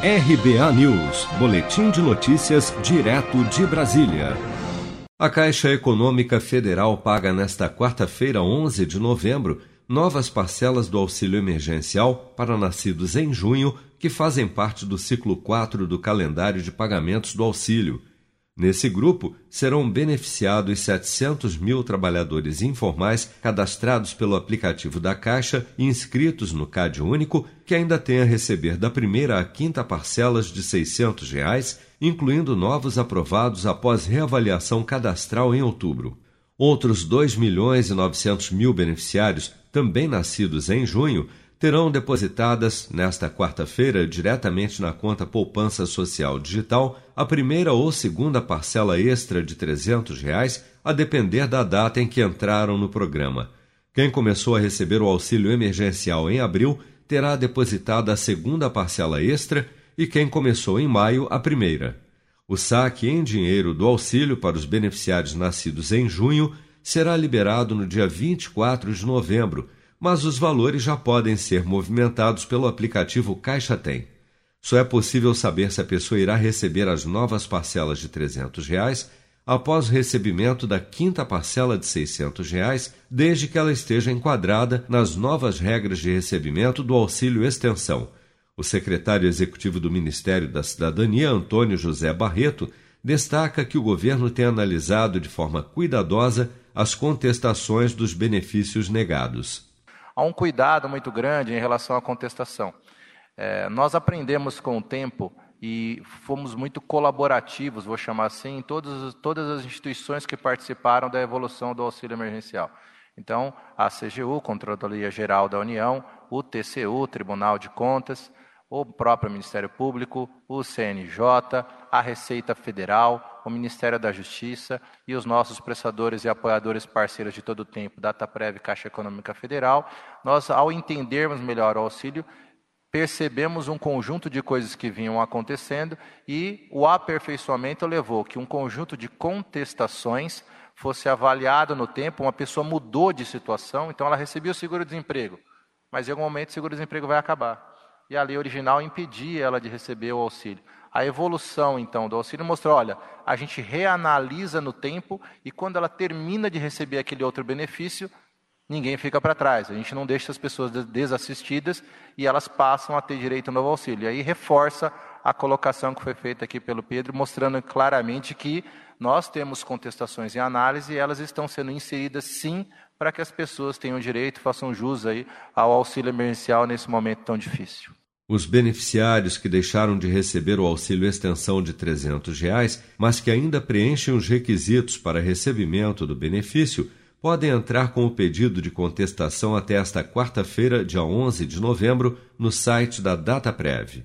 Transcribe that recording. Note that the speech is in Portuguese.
RBA News, Boletim de Notícias, direto de Brasília. A Caixa Econômica Federal paga nesta quarta-feira, 11 de novembro, novas parcelas do auxílio emergencial para nascidos em junho que fazem parte do ciclo 4 do calendário de pagamentos do auxílio. Nesse grupo, serão beneficiados 700 mil trabalhadores informais cadastrados pelo aplicativo da Caixa e inscritos no CAD Único, que ainda têm a receber da primeira à quinta parcelas de 600 reais, incluindo novos aprovados após reavaliação cadastral em outubro. Outros 2 milhões e 900 mil beneficiários, também nascidos em junho, terão depositadas nesta quarta-feira diretamente na conta Poupança Social Digital a primeira ou segunda parcela extra de 300 reais, a depender da data em que entraram no programa. Quem começou a receber o auxílio emergencial em abril terá depositada a segunda parcela extra e quem começou em maio a primeira. O saque em dinheiro do auxílio para os beneficiários nascidos em junho será liberado no dia 24 de novembro mas os valores já podem ser movimentados pelo aplicativo Caixa Tem. Só é possível saber se a pessoa irá receber as novas parcelas de 300 reais após o recebimento da quinta parcela de 600 reais, desde que ela esteja enquadrada nas novas regras de recebimento do auxílio extensão. O secretário executivo do Ministério da Cidadania, Antônio José Barreto, destaca que o governo tem analisado de forma cuidadosa as contestações dos benefícios negados há um cuidado muito grande em relação à contestação. É, nós aprendemos com o tempo e fomos muito colaborativos, vou chamar assim, em todas, todas as instituições que participaram da evolução do auxílio emergencial. Então, a CGU, Controladoria Geral da União, o TCU, Tribunal de Contas, o próprio Ministério Público, o CNJ, a Receita Federal, o Ministério da Justiça e os nossos prestadores e apoiadores parceiros de todo o tempo, Dataprev e Caixa Econômica Federal, nós, ao entendermos melhor o auxílio, percebemos um conjunto de coisas que vinham acontecendo e o aperfeiçoamento levou que um conjunto de contestações fosse avaliado no tempo, uma pessoa mudou de situação, então ela recebia o seguro-desemprego, mas em algum momento o seguro-desemprego vai acabar e a lei original impedia ela de receber o auxílio. A evolução, então, do auxílio mostrou: olha, a gente reanalisa no tempo e quando ela termina de receber aquele outro benefício, ninguém fica para trás. A gente não deixa as pessoas desassistidas e elas passam a ter direito ao novo auxílio. E aí reforça a colocação que foi feita aqui pelo Pedro, mostrando claramente que nós temos contestações em análise e elas estão sendo inseridas sim para que as pessoas tenham direito, façam jus aí ao auxílio emergencial nesse momento tão difícil. Os beneficiários que deixaram de receber o auxílio extensão de 300 reais, mas que ainda preenchem os requisitos para recebimento do benefício, podem entrar com o pedido de contestação até esta quarta-feira, dia 11 de novembro, no site da DataPrev.